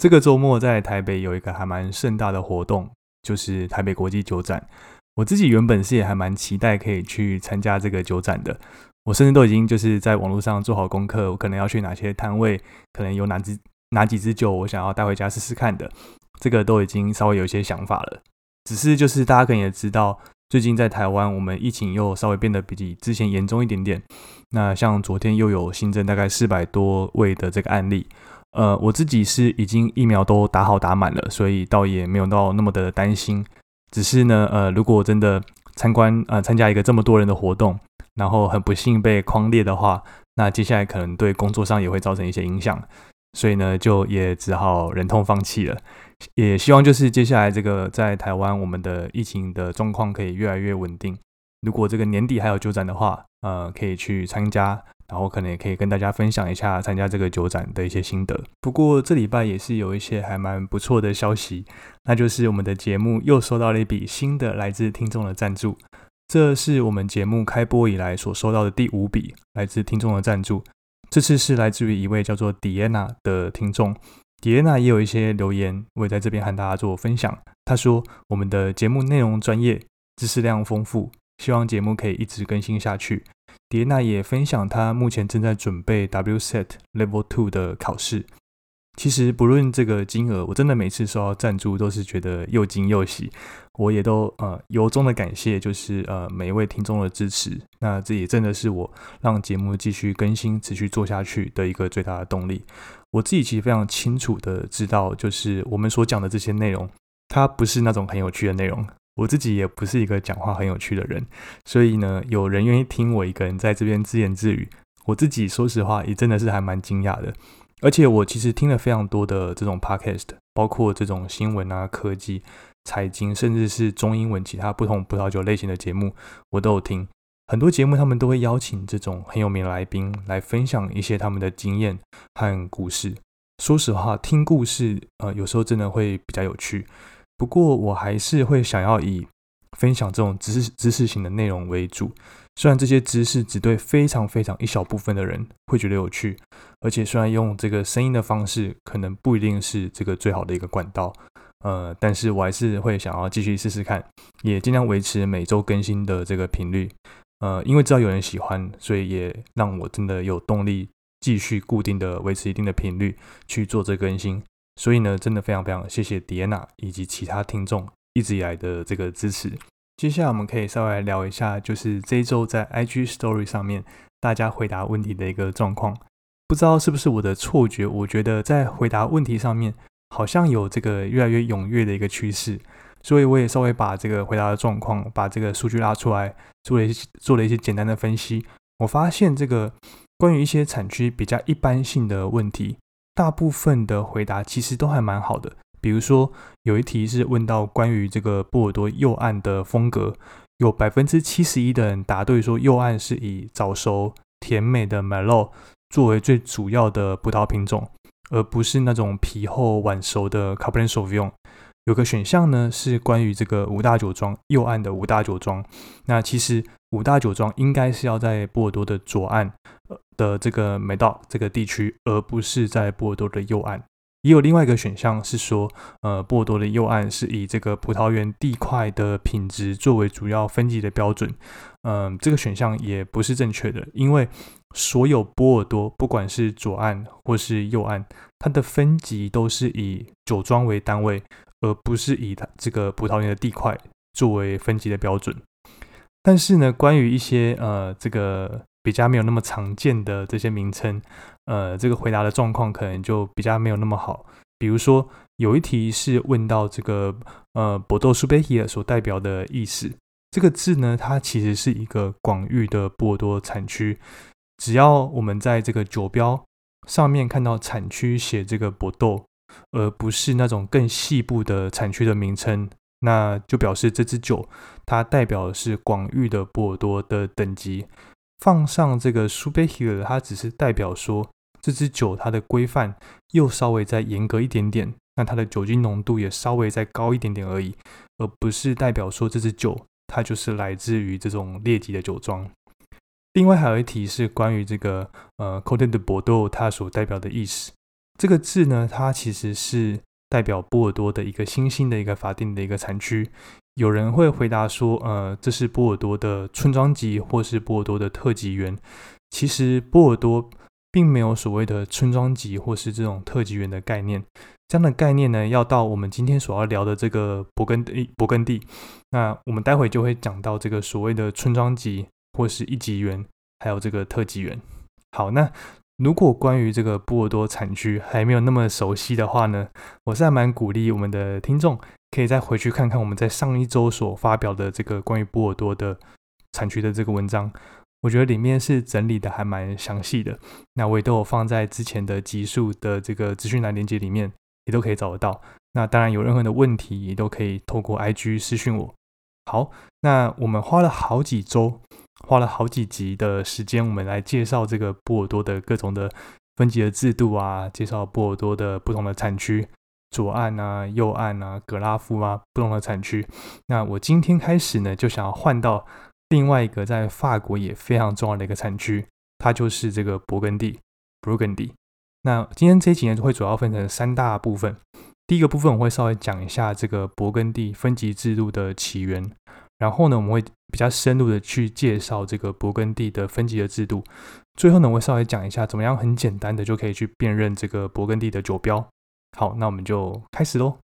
这个周末在台北有一个还蛮盛大的活动，就是台北国际酒展。我自己原本是也还蛮期待可以去参加这个酒展的。我甚至都已经就是在网络上做好功课，我可能要去哪些摊位，可能有哪支哪几支酒我想要带回家试试看的，这个都已经稍微有一些想法了。只是就是大家可能也知道。最近在台湾，我们疫情又稍微变得比之前严重一点点。那像昨天又有新增大概四百多位的这个案例。呃，我自己是已经疫苗都打好打满了，所以倒也没有到那么的担心。只是呢，呃，如果真的参观呃参加一个这么多人的活动，然后很不幸被框列的话，那接下来可能对工作上也会造成一些影响。所以呢，就也只好忍痛放弃了。也希望就是接下来这个在台湾，我们的疫情的状况可以越来越稳定。如果这个年底还有酒展的话，呃，可以去参加，然后可能也可以跟大家分享一下参加这个酒展的一些心得。不过这礼拜也是有一些还蛮不错的消息，那就是我们的节目又收到了一笔新的来自听众的赞助。这是我们节目开播以来所收到的第五笔来自听众的赞助。这次是来自于一位叫做 Diana 的听众。迪安娜也有一些留言，我也在这边和大家做分享。他说：“我们的节目内容专业，知识量丰富，希望节目可以一直更新下去。”迪娜也分享她目前正在准备 WSET Level Two 的考试。其实不论这个金额，我真的每次收到赞助都是觉得又惊又喜。我也都呃由衷的感谢，就是呃每一位听众的支持。那这也真的是我让节目继续更新、持续做下去的一个最大的动力。我自己其实非常清楚的知道，就是我们所讲的这些内容，它不是那种很有趣的内容。我自己也不是一个讲话很有趣的人，所以呢，有人愿意听我一个人在这边自言自语，我自己说实话也真的是还蛮惊讶的。而且我其实听了非常多的这种 podcast，包括这种新闻啊、科技、财经，甚至是中英文其他不同葡萄酒类型的节目，我都有听。很多节目他们都会邀请这种很有名的来宾来分享一些他们的经验和故事。说实话，听故事呃有时候真的会比较有趣。不过我还是会想要以分享这种知识知识型的内容为主。虽然这些知识只对非常非常一小部分的人会觉得有趣，而且虽然用这个声音的方式可能不一定是这个最好的一个管道，呃，但是我还是会想要继续试试看，也尽量维持每周更新的这个频率，呃，因为知道有人喜欢，所以也让我真的有动力继续固定的维持一定的频率去做这更新。所以呢，真的非常非常谢谢迪安娜以及其他听众一直以来的这个支持。接下来我们可以稍微来聊一下，就是这一周在 IG Story 上面大家回答问题的一个状况。不知道是不是我的错觉，我觉得在回答问题上面好像有这个越来越踊跃的一个趋势，所以我也稍微把这个回答的状况，把这个数据拉出来，做了一些做了一些简单的分析。我发现这个关于一些产区比较一般性的问题，大部分的回答其实都还蛮好的。比如说，有一题是问到关于这个波尔多右岸的风格，有百分之七十一的人答对，说右岸是以早熟甜美的 m e l o 作为最主要的葡萄品种，而不是那种皮厚晚熟的 Cabernet s a u v i g n。有个选项呢是关于这个五大酒庄右岸的五大酒庄，那其实五大酒庄应该是要在波尔多的左岸的这个美道这个地区，而不是在波尔多的右岸。也有另外一个选项是说，呃，波尔多的右岸是以这个葡萄园地块的品质作为主要分级的标准。嗯，这个选项也不是正确的，因为所有波尔多，不管是左岸或是右岸，它的分级都是以酒庄为单位，而不是以它这个葡萄园的地块作为分级的标准。但是呢，关于一些呃这个比较没有那么常见的这些名称，呃，这个回答的状况可能就比较没有那么好。比如说，有一题是问到这个呃博多苏贝希尔所代表的意思，这个字呢，它其实是一个广域的波多产区。只要我们在这个酒标上面看到产区写这个博多，而不是那种更细部的产区的名称。那就表示这支酒它代表的是广域的波尔多的等级，放上这个苏贝希尔，它只是代表说这支酒它的规范又稍微再严格一点点，那它的酒精浓度也稍微再高一点点而已，而不是代表说这支酒它就是来自于这种劣级的酒庄。另外还有一题是关于这个呃 c o t e d 的波多它所代表的意思，这个字呢，它其实是。代表波尔多的一个新兴的一个法定的一个产区，有人会回答说，呃，这是波尔多的村庄级或是波尔多的特级园。其实波尔多并没有所谓的村庄级或是这种特级园的概念，这样的概念呢，要到我们今天所要聊的这个勃艮第，勃艮第，那我们待会就会讲到这个所谓的村庄级或是一级园，还有这个特级园。好，那。如果关于这个波尔多产区还没有那么熟悉的话呢，我是还蛮鼓励我们的听众可以再回去看看我们在上一周所发表的这个关于波尔多的产区的这个文章，我觉得里面是整理的还蛮详细的。那我也都有放在之前的集数的这个资讯栏链接里面，也都可以找得到。那当然有任何的问题也都可以透过 IG 私讯我。好，那我们花了好几周。花了好几集的时间，我们来介绍这个波尔多的各种的分级的制度啊，介绍波尔多的不同的产区，左岸啊、右岸啊、格拉夫啊不同的产区。那我今天开始呢，就想要换到另外一个在法国也非常重要的一个产区，它就是这个勃艮第 （Burgundy）。那今天这一集呢，会主要分成三大部分。第一个部分我会稍微讲一下这个勃艮第分级制度的起源。然后呢，我们会比较深入的去介绍这个勃艮第的分级的制度。最后呢，我会稍微讲一下怎么样很简单的就可以去辨认这个勃艮第的酒标。好，那我们就开始喽。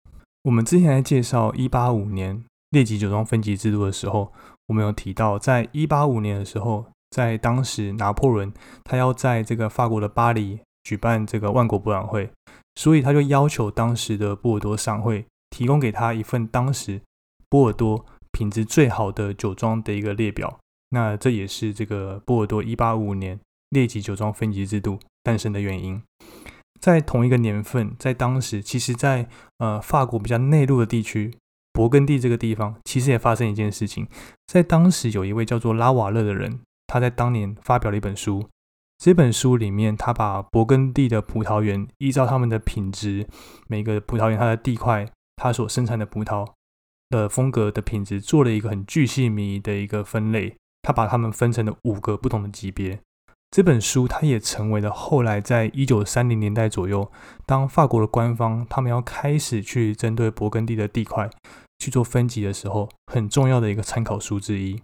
我们之前在介绍一八五年列级酒庄分级制度的时候，我们有提到，在一八五年的时候，在当时拿破仑他要在这个法国的巴黎举办这个万国博览会，所以他就要求当时的波尔多商会提供给他一份当时波尔多。品质最好的酒庄的一个列表，那这也是这个波尔多一八五五年列级酒庄分级制度诞生的原因。在同一个年份，在当时，其实，在呃法国比较内陆的地区，勃艮第这个地方，其实也发生一件事情。在当时，有一位叫做拉瓦勒的人，他在当年发表了一本书。这本书里面，他把勃艮第的葡萄园依照他们的品质，每个葡萄园它的地块，它所生产的葡萄。的风格的品质做了一个很巨细靡的一个分类，他把它们分成了五个不同的级别。这本书它也成为了后来在一九三零年代左右，当法国的官方他们要开始去针对勃艮第的地块去做分级的时候，很重要的一个参考书之一。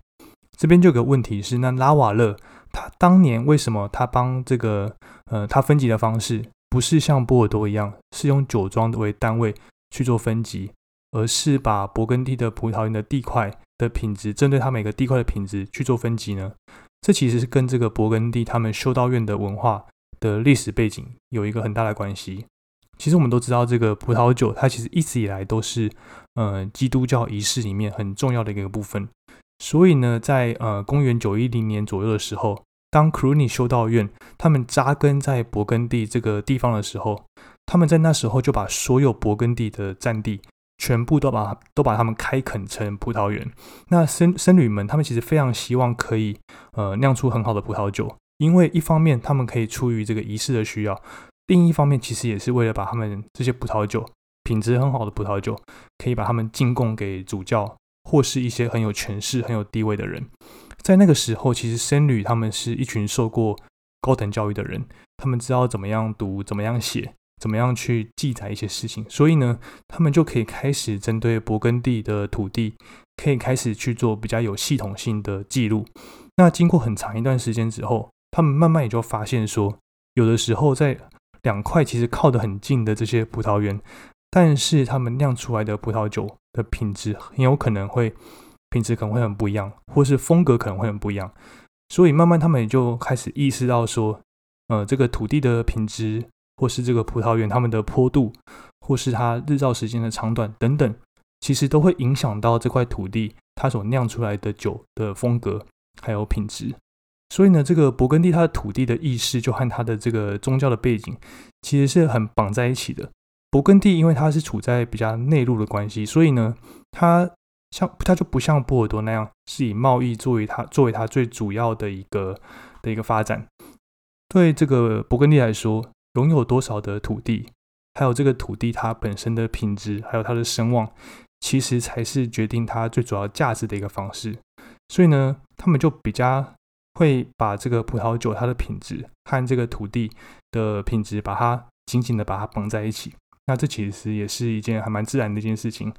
这边就有个问题是，那拉瓦勒他当年为什么他帮这个呃他分级的方式不是像波尔多一样是用酒庄为单位去做分级？而是把勃艮第的葡萄园的地块的品质，针对它每个地块的品质去做分级呢？这其实是跟这个勃艮第他们修道院的文化的历史背景有一个很大的关系。其实我们都知道，这个葡萄酒它其实一直以来都是呃基督教仪式里面很重要的一个部分。所以呢，在呃公元九一零年左右的时候，当克鲁尼修道院他们扎根在勃艮第这个地方的时候，他们在那时候就把所有勃艮第的占地。全部都把都把他们开垦成葡萄园。那僧僧侣们，他们其实非常希望可以呃酿出很好的葡萄酒，因为一方面他们可以出于这个仪式的需要，另一方面其实也是为了把他们这些葡萄酒品质很好的葡萄酒，可以把他们进贡给主教或是一些很有权势、很有地位的人。在那个时候，其实僧侣他们是一群受过高等教育的人，他们知道怎么样读、怎么样写。怎么样去记载一些事情？所以呢，他们就可以开始针对勃艮第的土地，可以开始去做比较有系统性的记录。那经过很长一段时间之后，他们慢慢也就发现说，有的时候在两块其实靠得很近的这些葡萄园，但是他们酿出来的葡萄酒的品质很有可能会品质可能会很不一样，或是风格可能会很不一样。所以慢慢他们也就开始意识到说，呃，这个土地的品质，或是这个葡萄园它们的坡度，或是它日照时间的长短等等，其实都会影响到这块土地它所酿出来的酒的风格还有品质。所以呢，这个勃艮第它的土地的意识就和它的这个宗教的背景其实是很绑在一起的。勃艮第因为它是处在比较内陆的关系，所以呢，它像它就不像波尔多那样是以贸易作为它作为它最主要的一个的一个发展。对这个勃艮第来说，拥有多少的土地，还有这个土地它本身的品质，还有它的声望，其实才是决定它最主要价值的一个方式。所以呢，他们就比较会把这个葡萄酒它的品质和这个土地的品质，把它紧紧的把它绑在一起。那这其实也是一件还蛮自然的一件事情，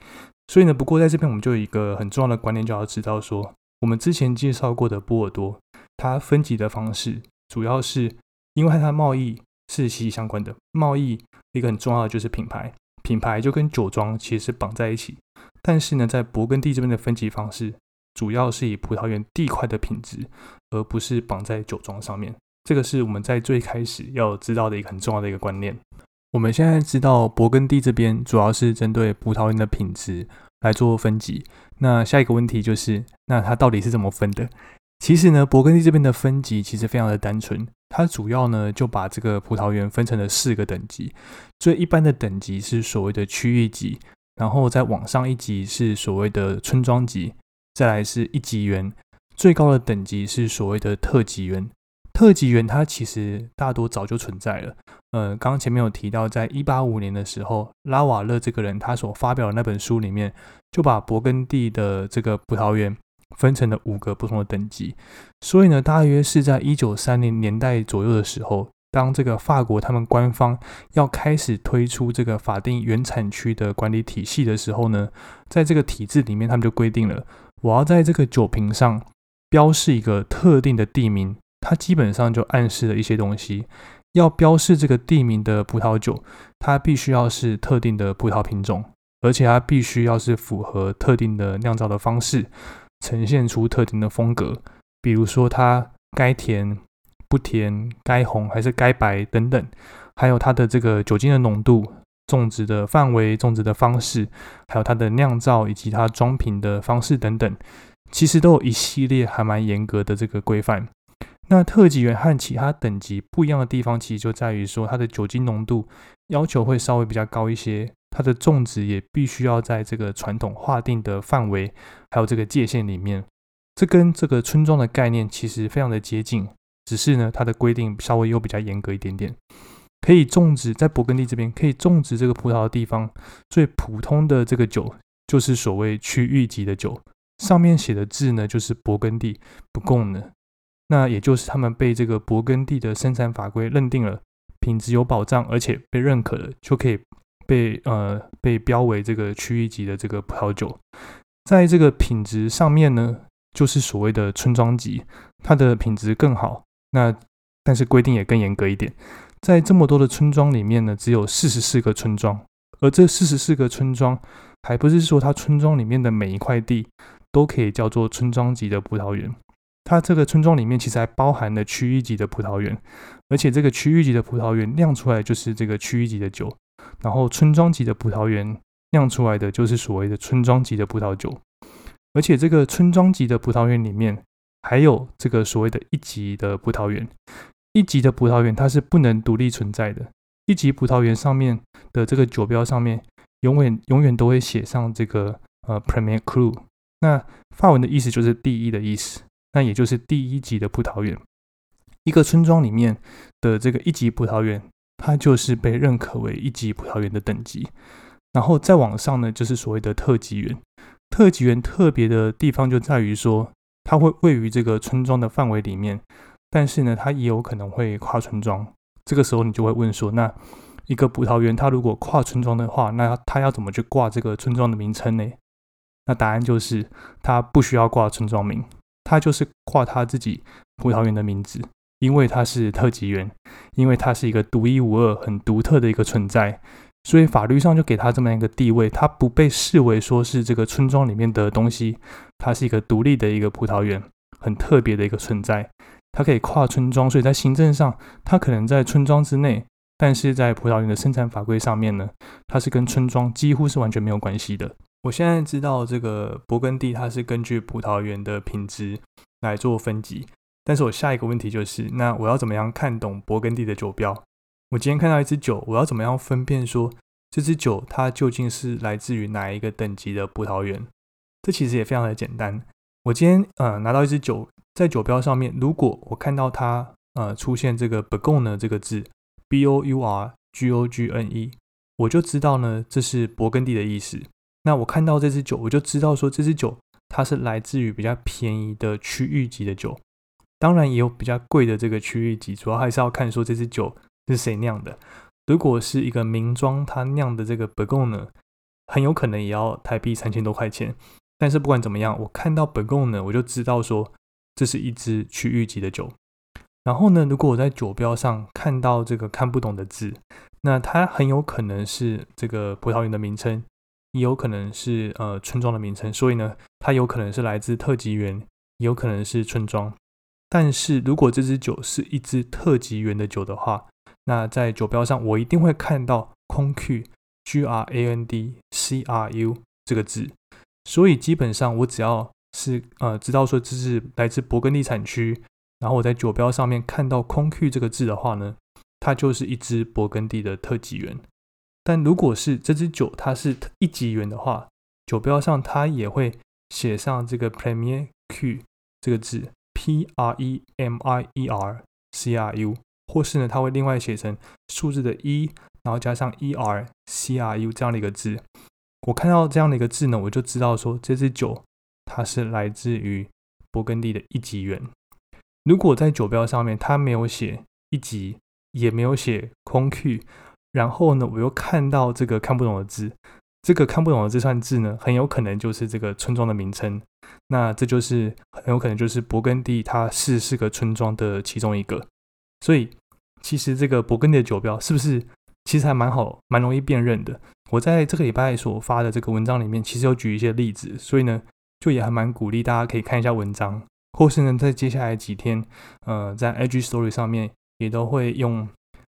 所以呢，不过在这边我们就有一个很重要的观念，就要知道说，我们之前介绍过的波尔多，它分级的方式，主要是因为它贸易是息息相关的，贸易一个很重要的就是品牌，品牌就跟酒庄其实是绑在一起，但是呢，在勃艮第这边的分级方式，主要是以葡萄园地块的品质，而不是绑在酒庄上面，这个是我们在最开始要知道的一个很重要的一个观念。我们现在知道，勃艮第这边主要是针对葡萄园的品质来做分级。那下一个问题就是，那它到底是怎么分的？其实呢，勃艮第这边的分级其实非常的单纯，它主要呢就把这个葡萄园分成了四个等级。最一般的等级是所谓的区域级，然后再往上一级是所谓的村庄级，再来是一级园，最高的等级是所谓的特级园。特级园它其实大多早就存在了。呃，刚刚前面有提到，在一八五年的时候，拉瓦勒这个人他所发表的那本书里面，就把勃艮第的这个葡萄园分成了五个不同的等级。所以呢，大约是在一九三零年代左右的时候，当这个法国他们官方要开始推出这个法定原产区的管理体系的时候呢，在这个体制里面，他们就规定了，我要在这个酒瓶上标示一个特定的地名。它基本上就暗示了一些东西，要标示这个地名的葡萄酒，它必须要是特定的葡萄品种，而且它必须要是符合特定的酿造的方式，呈现出特定的风格。比如说它该甜不甜，该红还是该白等等，还有它的这个酒精的浓度、种植的范围、种植的方式，还有它的酿造以及它装瓶的方式等等，其实都有一系列还蛮严格的这个规范。那特级园和其他等级不一样的地方，其实就在于说它的酒精浓度要求会稍微比较高一些，它的种植也必须要在这个传统划定的范围还有这个界限里面。这跟这个村庄的概念其实非常的接近，只是呢它的规定稍微又比较严格一点点。可以种植在勃艮第这边可以种植这个葡萄的地方，最普通的这个酒就是所谓区域级的酒，上面写的字呢就是勃艮第不供呢。那也就是他们被这个勃艮第的生产法规认定了品质有保障，而且被认可了，就可以被呃被标为这个区域级的这个葡萄酒。在这个品质上面呢，就是所谓的村庄级，它的品质更好。那但是规定也更严格一点，在这么多的村庄里面呢，只有四十四个村庄，而这四十四个村庄还不是说它村庄里面的每一块地都可以叫做村庄级的葡萄园。它这个村庄里面其实还包含了区域级的葡萄园，而且这个区域级的葡萄园酿出来就是这个区域级的酒，然后村庄级的葡萄园酿出来的就是所谓的村庄级的葡萄酒，而且这个村庄级的葡萄园里面还有这个所谓的一级的葡萄园，一级的葡萄园它是不能独立存在的，一级葡萄园上面的这个酒标上面永远永远都会写上这个呃 Premier Cru，那法文的意思就是第一的意思。那也就是第一级的葡萄园，一个村庄里面的这个一级葡萄园，它就是被认可为一级葡萄园的等级。然后再往上呢，就是所谓的特级园。特级园特别的地方就在于说，它会位于这个村庄的范围里面，但是呢，它也有可能会跨村庄。这个时候你就会问说，那一个葡萄园它如果跨村庄的话，那它要怎么去挂这个村庄的名称呢？那答案就是它不需要挂村庄名。他就是挂他自己葡萄园的名字，因为它是特级园，因为它是一个独一无二、很独特的一个存在，所以法律上就给它这么一个地位，它不被视为说是这个村庄里面的东西，它是一个独立的一个葡萄园，很特别的一个存在。它可以跨村庄，所以在行政上，它可能在村庄之内，但是在葡萄园的生产法规上面呢，它是跟村庄几乎是完全没有关系的。我现在知道这个勃艮第，它是根据葡萄园的品质来做分级，但是我下一个问题就是，那我要怎么样看懂勃艮第的酒标？我今天看到一支酒，我要怎么样分辨说这支酒它究竟是来自于哪一个等级的葡萄园？这其实也非常的简单。我今天呃拿到一支酒。在酒标上面，如果我看到它呃出现这个 b o u r g o n 这个字，B O U R G O G N E，我就知道呢这是勃艮第的意思。那我看到这支酒，我就知道说这支酒它是来自于比较便宜的区域级的酒。当然也有比较贵的这个区域级，主要还是要看说这支酒是谁酿的。如果是一个名庄它酿的这个 b o u r g o n 很有可能也要台币三千多块钱。但是不管怎么样，我看到 b o u r g o n 我就知道说。这是一支区域级的酒，然后呢，如果我在酒标上看到这个看不懂的字，那它很有可能是这个葡萄园的名称，也有可能是呃村庄的名称，所以呢，它有可能是来自特级园，也有可能是村庄。但是如果这支酒是一支特级园的酒的话，那在酒标上我一定会看到空 Q G R A N D C R U 这个字，所以基本上我只要。是呃，知道说这是来自勃艮第产区，然后我在酒标上面看到空 Q 这个字的话呢，它就是一支勃艮第的特级园。但如果是这支酒它是一级园的话，酒标上它也会写上这个 Premier Q 这个字，P R E M I E R C R U，或是呢，它会另外写成数字的一，然后加上 E R C R U 这样的一个字。我看到这样的一个字呢，我就知道说这支酒。它是来自于勃艮第的一级园。如果在酒标上面它没有写一级，也没有写空 Q，然后呢，我又看到这个看不懂的字，这个看不懂的这串字呢，很有可能就是这个村庄的名称。那这就是很有可能就是勃艮第它是四个村庄的其中一个。所以其实这个勃艮第的酒标是不是其实还蛮好，蛮容易辨认的。我在这个礼拜所发的这个文章里面，其实有举一些例子，所以呢。就也还蛮鼓励大家可以看一下文章，或是呢，在接下来几天，呃，在 IG Story 上面也都会用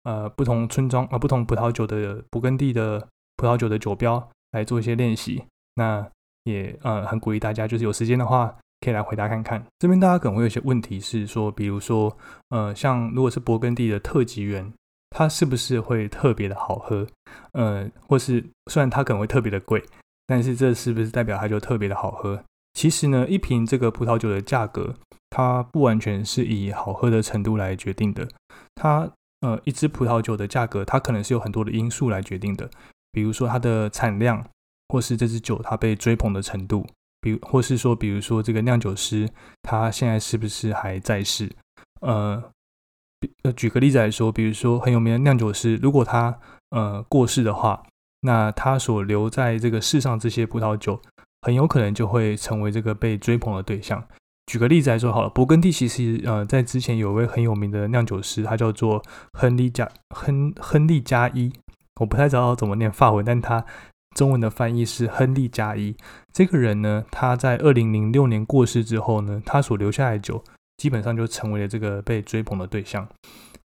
呃不同村庄啊、不同葡萄酒的勃艮第的葡萄酒的酒标来做一些练习。那也呃很鼓励大家，就是有时间的话可以来回答看看。这边大家可能会有些问题是说，比如说呃，像如果是勃艮第的特级园，它是不是会特别的好喝？呃，或是虽然它可能会特别的贵，但是这是不是代表它就特别的好喝？其实呢，一瓶这个葡萄酒的价格，它不完全是以好喝的程度来决定的。它呃，一支葡萄酒的价格，它可能是有很多的因素来决定的。比如说它的产量，或是这支酒它被追捧的程度，比如或是说，比如说这个酿酒师他现在是不是还在世？呃，呃，举个例子来说，比如说很有名的酿酒师，如果他呃过世的话，那他所留在这个世上这些葡萄酒。很有可能就会成为这个被追捧的对象。举个例子来说好了，勃艮第其实呃在之前有位很有名的酿酒师，他叫做亨利加亨亨利加一，我不太知道怎么念法文，但他中文的翻译是亨利加一。这个人呢，他在二零零六年过世之后呢，他所留下来的酒基本上就成为了这个被追捧的对象。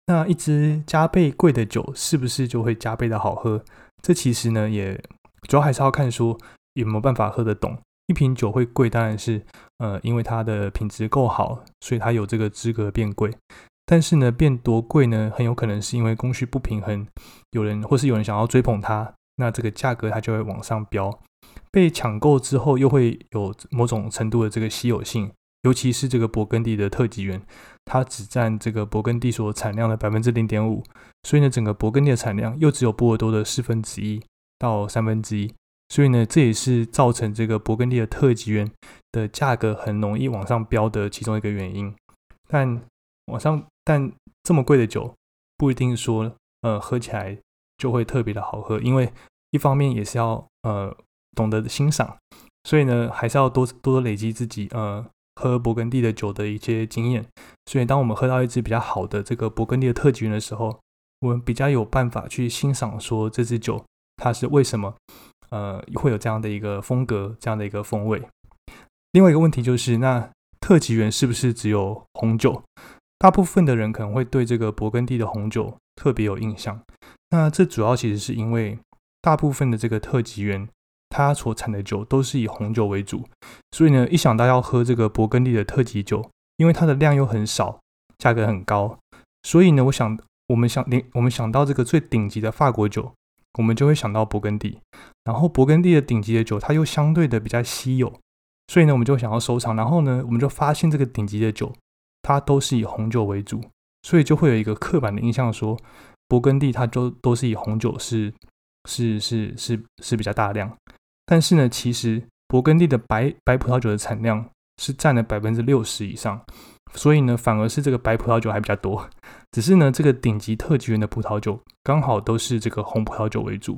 那一支加倍贵的酒是不是就会加倍的好喝？这其实呢，也主要还是要看说。有没有办法喝得懂？一瓶酒会贵，当然是呃，因为它的品质够好，所以它有这个资格变贵。但是呢，变多贵呢，很有可能是因为供需不平衡，有人或是有人想要追捧它，那这个价格它就会往上飙。被抢购之后，又会有某种程度的这个稀有性，尤其是这个勃艮第的特级园，它只占这个勃艮第所产量的百分之零点五，所以呢，整个勃艮第的产量又只有波尔多的四分之一到三分之一。所以呢，这也是造成这个勃艮第的特级园的价格很容易往上飙的其中一个原因。但往上，但这么贵的酒不一定说，呃，喝起来就会特别的好喝。因为一方面也是要呃懂得欣赏，所以呢，还是要多多多累积自己呃喝勃艮第的酒的一些经验。所以当我们喝到一支比较好的这个勃艮第的特级园的时候，我们比较有办法去欣赏说这支酒。它是为什么呃会有这样的一个风格，这样的一个风味。另外一个问题就是，那特级园是不是只有红酒？大部分的人可能会对这个勃艮第的红酒特别有印象。那这主要其实是因为大部分的这个特级园，它所产的酒都是以红酒为主，所以呢，一想到要喝这个勃艮第的特级酒，因为它的量又很少，价格很高，所以呢，我想我们想我们想到这个最顶级的法国酒，我们就会想到勃艮第。然后勃艮第的顶级的酒，它又相对的比较稀有，所以呢，我们就想要收藏。然后呢，我们就发现这个顶级的酒，它都是以红酒为主，所以就会有一个刻板的印象说。勃艮第它就都是以红酒是是是是是比较大量，但是呢，其实勃艮第的白白葡萄酒的产量是占了百分之六十以上，所以呢，反而是这个白葡萄酒还比较多。只是呢，这个顶级特级园的葡萄酒刚好都是这个红葡萄酒为主。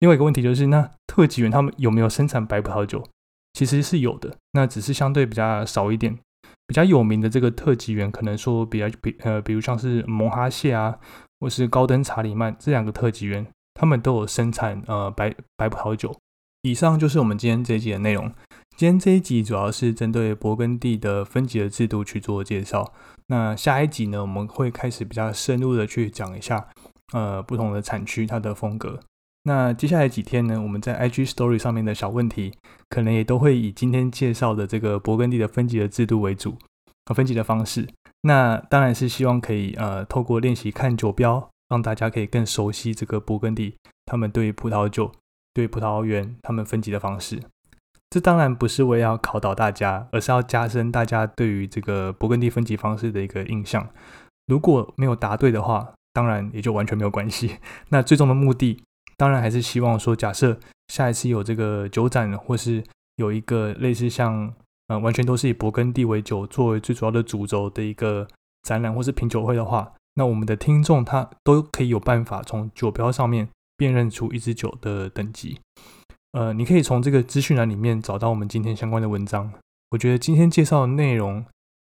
另外一个问题就是，那特级园他们有没有生产白葡萄酒？其实是有的，那只是相对比较少一点。比较有名的这个特级园，可能说比较比呃，比如像是蒙哈谢啊。或是高登查理曼这两个特级园，他们都有生产呃白白葡萄酒。以上就是我们今天这一集的内容。今天这一集主要是针对勃艮第的分级的制度去做介绍。那下一集呢，我们会开始比较深入的去讲一下呃不同的产区它的风格。那接下来几天呢，我们在 IG Story 上面的小问题，可能也都会以今天介绍的这个勃艮第的分级的制度为主分级的方式。那当然是希望可以呃透过练习看酒标，让大家可以更熟悉这个勃艮第他们对葡萄酒、对葡萄园他们分级的方式。这当然不是为要考倒大家，而是要加深大家对于这个勃艮第分级方式的一个印象。如果没有答对的话，当然也就完全没有关系。那最终的目的，当然还是希望说，假设下一次有这个酒展，或是有一个类似像。呃，完全都是以勃艮第为酒作为最主要的主轴的一个展览或是品酒会的话，那我们的听众他都可以有办法从酒标上面辨认出一支酒的等级。呃，你可以从这个资讯栏里面找到我们今天相关的文章。我觉得今天介绍的内容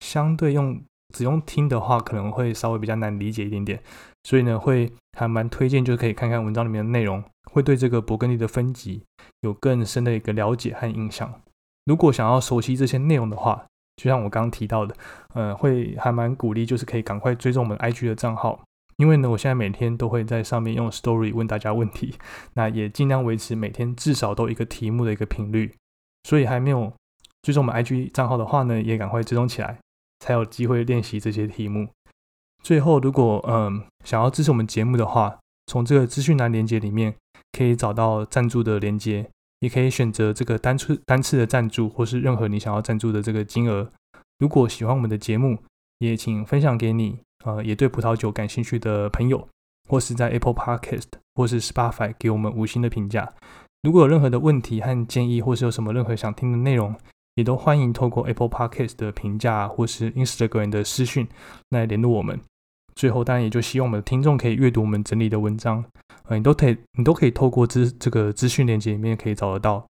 相对用只用听的话，可能会稍微比较难理解一点点，所以呢，会还蛮推荐，就可以看看文章里面的内容，会对这个勃艮第的分级有更深的一个了解和印象。如果想要熟悉这些内容的话，就像我刚刚提到的，呃，会还蛮鼓励，就是可以赶快追踪我们 IG 的账号，因为呢，我现在每天都会在上面用 Story 问大家问题，那也尽量维持每天至少都一个题目的一个频率，所以还没有追踪我们 IG 账号的话呢，也赶快追踪起来，才有机会练习这些题目。最后，如果嗯想要支持我们节目的话，从这个资讯栏连接里面可以找到赞助的连接。也可以选择这个单次单次的赞助，或是任何你想要赞助的这个金额。如果喜欢我们的节目，也请分享给你呃也对葡萄酒感兴趣的朋友，或是在 Apple Podcast 或是 Spotify 给我们五星的评价。如果有任何的问题和建议，或是有什么任何想听的内容，也都欢迎透过 Apple Podcast 的评价或是 Instagram 的私讯来联络我们。最后，当然也就希望我们的听众可以阅读我们整理的文章，呃，你都可以，你都可以透过资这个资讯链接里面可以找得到。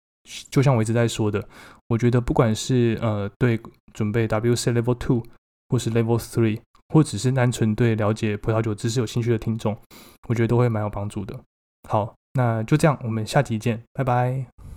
就像我一直在说的，我觉得不管是呃对准备 WC Level Two 或是 Level Three，或只是单纯对了解葡萄酒知识有兴趣的听众，我觉得都会蛮有帮助的。好，那就这样，我们下集见，拜拜。